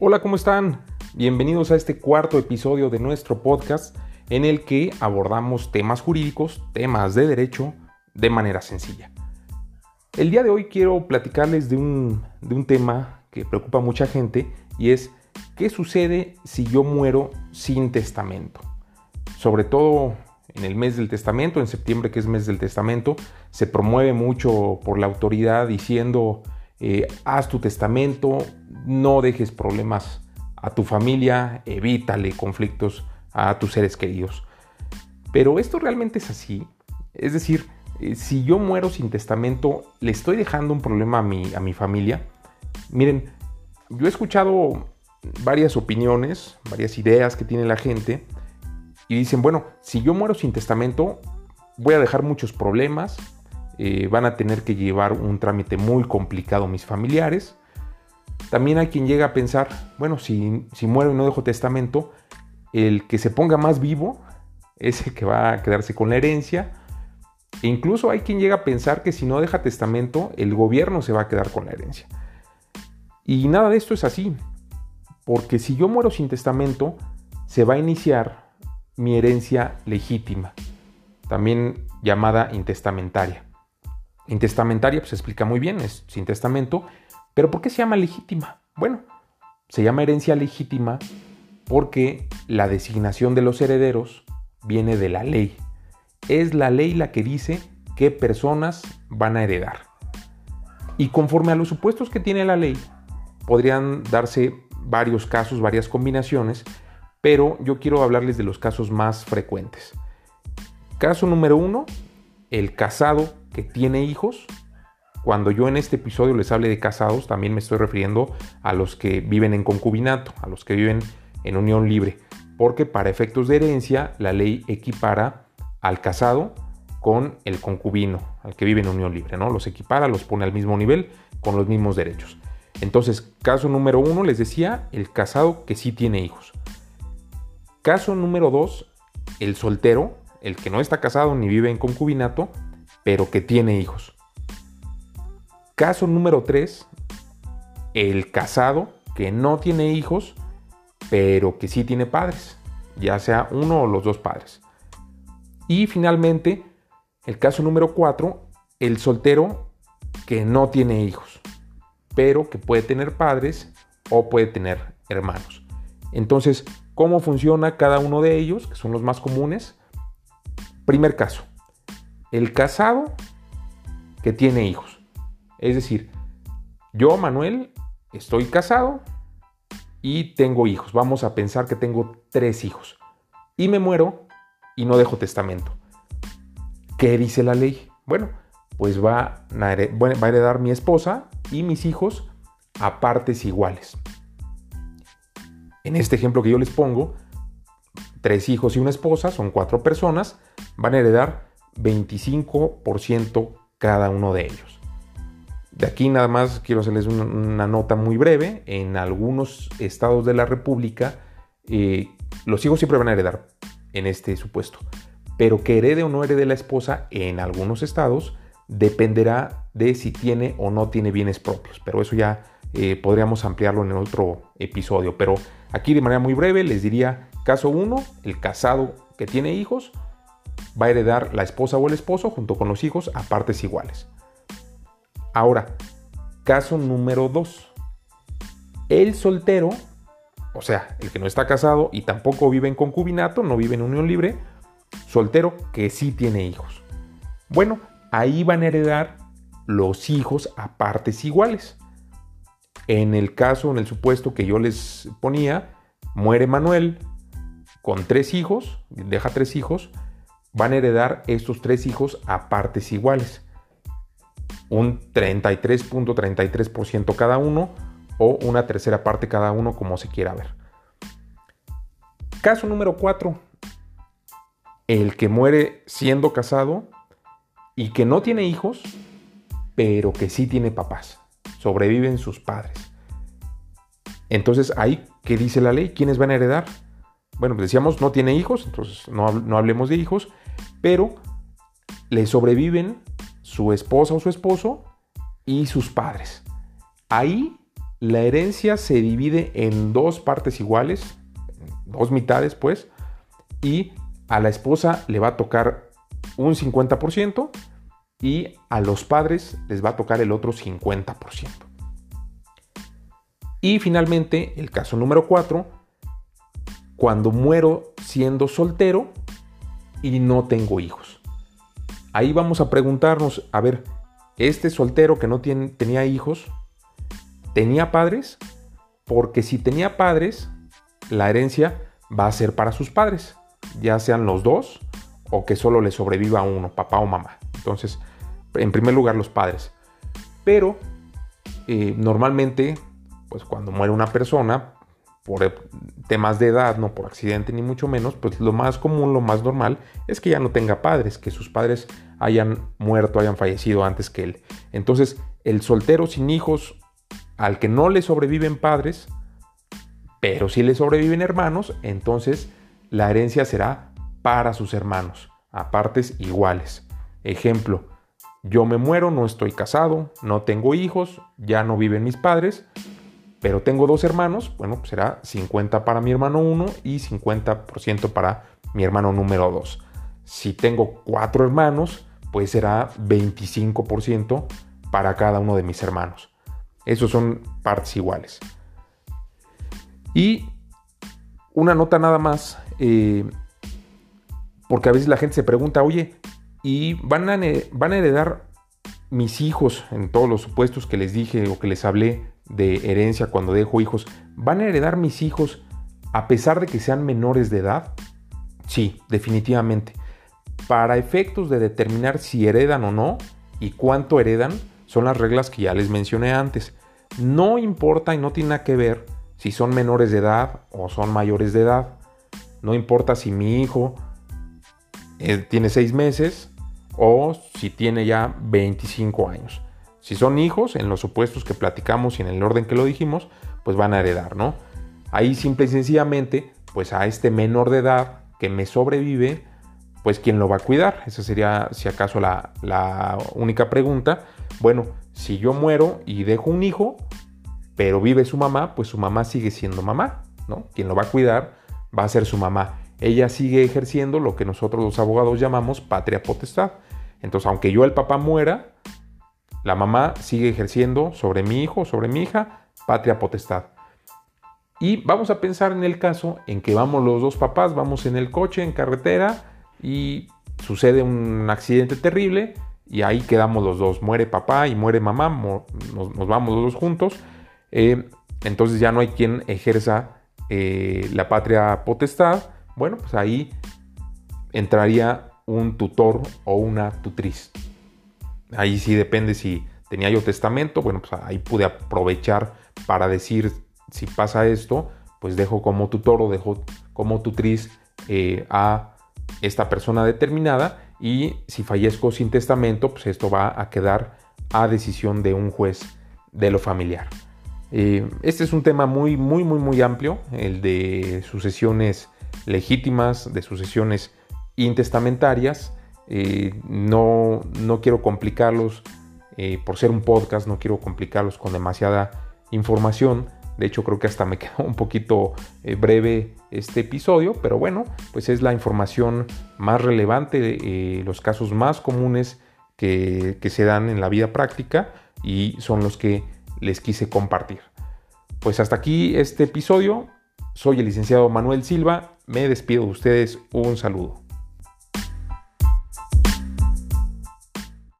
Hola, ¿cómo están? Bienvenidos a este cuarto episodio de nuestro podcast en el que abordamos temas jurídicos, temas de derecho, de manera sencilla. El día de hoy quiero platicarles de un, de un tema que preocupa a mucha gente y es ¿qué sucede si yo muero sin testamento? Sobre todo en el mes del testamento, en septiembre que es mes del testamento, se promueve mucho por la autoridad diciendo eh, haz tu testamento, no dejes problemas a tu familia, evítale conflictos a tus seres queridos. Pero esto realmente es así. Es decir, eh, si yo muero sin testamento, le estoy dejando un problema a mi, a mi familia. Miren, yo he escuchado varias opiniones, varias ideas que tiene la gente y dicen, bueno, si yo muero sin testamento, voy a dejar muchos problemas, eh, van a tener que llevar un trámite muy complicado mis familiares. También hay quien llega a pensar, bueno, si, muero y no dejo testamento, el que se ponga más vivo es el que va a quedarse con la herencia. E incluso hay quien llega a pensar que si no deja testamento, el gobierno se va a quedar con la herencia. Y nada de esto es así, porque si yo muero sin testamento, se va a iniciar mi herencia legítima, también llamada intestamentaria. Intestamentaria, pues se explica muy bien, es sin testamento. Pero ¿por qué se llama legítima? Bueno, se llama herencia legítima porque la designación de los herederos viene de la ley. Es la ley la que dice qué personas van a heredar. Y conforme a los supuestos que tiene la ley, podrían darse varios casos, varias combinaciones, pero yo quiero hablarles de los casos más frecuentes. Caso número uno, el casado que tiene hijos. Cuando yo en este episodio les hable de casados, también me estoy refiriendo a los que viven en concubinato, a los que viven en unión libre, porque para efectos de herencia la ley equipara al casado con el concubino, al que vive en unión libre, ¿no? Los equipara, los pone al mismo nivel, con los mismos derechos. Entonces, caso número uno, les decía, el casado que sí tiene hijos. Caso número dos, el soltero, el que no está casado ni vive en concubinato, pero que tiene hijos. Caso número 3, el casado que no tiene hijos, pero que sí tiene padres, ya sea uno o los dos padres. Y finalmente, el caso número 4, el soltero que no tiene hijos, pero que puede tener padres o puede tener hermanos. Entonces, ¿cómo funciona cada uno de ellos, que son los más comunes? Primer caso, el casado que tiene hijos. Es decir, yo, Manuel, estoy casado y tengo hijos. Vamos a pensar que tengo tres hijos. Y me muero y no dejo testamento. ¿Qué dice la ley? Bueno, pues va a, heredar mi esposa y mis hijos a partes iguales. En este ejemplo que yo les pongo, tres hijos y una esposa, son cuatro personas, van a heredar 25% cada uno de ellos. De aquí nada más quiero hacerles una, nota muy breve. En algunos estados de la República, eh, los hijos siempre van a heredar en este supuesto. Pero que herede o no herede la esposa en algunos estados dependerá de si tiene o no tiene bienes propios. Pero eso ya eh, podríamos ampliarlo en otro episodio. Pero aquí de manera muy breve les diría, caso 1, el casado que tiene hijos va a heredar la esposa o el esposo junto con los hijos a partes iguales. Ahora, caso número 2. El soltero, o sea, el que no está casado y tampoco vive en concubinato, no vive en unión libre, soltero que sí tiene hijos. Bueno, ahí van a heredar los hijos a partes iguales. En el caso, en el supuesto que yo les ponía, muere Manuel con tres hijos, deja tres hijos, van a heredar estos tres hijos a partes iguales. Un 33.33% cada uno o una tercera parte cada uno como se quiera ver. Caso número 4. El que muere siendo casado y que no tiene hijos, pero que sí tiene papás. Sobreviven sus padres. Entonces ahí, ¿qué dice la ley? ¿Quiénes van a heredar? Bueno, pues decíamos, no tiene hijos, entonces no, no hablemos de hijos, pero le sobreviven su esposa o su esposo y sus padres. Ahí la herencia se divide en dos partes iguales, dos mitades pues, y a la esposa le va a tocar un 50% y a los padres les va a tocar el otro 50%. Y finalmente, el caso número 4, cuando muero siendo soltero y no tengo hijos. Ahí vamos a preguntarnos, a ver, este soltero que no tenía hijos, ¿tenía padres? Porque si tenía padres, la herencia va a ser para sus padres, ya sean los dos o que solo le sobreviva uno, papá o mamá. Entonces, en primer lugar los padres. Pero eh, normalmente, pues cuando muere una persona, por temas de edad, no por accidente ni mucho menos, pues lo más común, lo más normal es que ya no tenga padres, que sus padres hayan muerto, hayan fallecido antes que él. Entonces, el soltero sin hijos, al que no le sobreviven padres, pero si le sobreviven hermanos, entonces la herencia será para sus hermanos, a partes iguales. Ejemplo, yo me muero, no estoy casado, no tengo hijos, ya no viven mis padres, pero tengo dos hermanos, bueno, pues será 50 para mi hermano 1 y 50% para mi hermano número 2. Si tengo cuatro hermanos, pues será 25% para cada uno de mis hermanos. Esos son partes iguales. Y una nota nada más, eh, porque a veces la gente se pregunta, oye, ¿y van a, van a heredar mis hijos en todos los supuestos que les dije o que les hablé de herencia cuando dejo hijos, ¿van a heredar mis hijos a pesar de que sean menores de edad? Sí, definitivamente. Para efectos de determinar si heredan o no y cuánto heredan, son las reglas que ya les mencioné antes. No importa y no tiene nada que ver si son menores de edad o son mayores de edad. No importa si mi hijo eh, tiene seis meses o si tiene ya 25 años. Si son hijos, en los supuestos que platicamos y en el orden que lo dijimos, pues van a heredar, ¿no? Ahí simple y sencillamente, pues a este menor de edad que me sobrevive, pues quién lo va a cuidar. Esa sería, si acaso, la, la única pregunta. Bueno, si yo muero y dejo un hijo, pero vive su mamá, pues su mamá sigue siendo mamá, ¿no? Quien lo va a cuidar va a ser su mamá. Ella sigue ejerciendo lo que nosotros los abogados llamamos patria potestad. Entonces, aunque yo el papá muera, la mamá sigue ejerciendo sobre mi hijo, sobre mi hija, patria potestad. Y vamos a pensar en el caso en que vamos los dos papás, vamos en el coche, en carretera, y sucede un accidente terrible, y ahí quedamos los dos. Muere papá y muere mamá, nos, vamos los dos juntos. Eh, entonces ya no hay quien ejerza eh, la patria potestad. Bueno, pues ahí entraría un tutor o una tutriz. Ahí sí depende si tenía yo testamento, bueno, pues ahí pude aprovechar para decir si pasa esto, pues dejo como tutor o dejo como tutriz eh, a esta persona determinada y si fallezco sin testamento, pues esto va a quedar a decisión de un juez de lo familiar. Eh, este es un tema muy, muy, muy, muy amplio, el de sucesiones legítimas, de sucesiones intestamentarias. Eh, no, no, quiero complicarlos eh, por ser un podcast, no quiero complicarlos con demasiada información. De hecho, creo que hasta me quedó un poquito eh, breve este episodio, pero bueno, pues es la información más relevante, los casos más comunes que, que se dan en la vida práctica y son los que les quise compartir. Pues hasta aquí este episodio. Soy el licenciado Manuel Silva. Me despido de ustedes. Un saludo.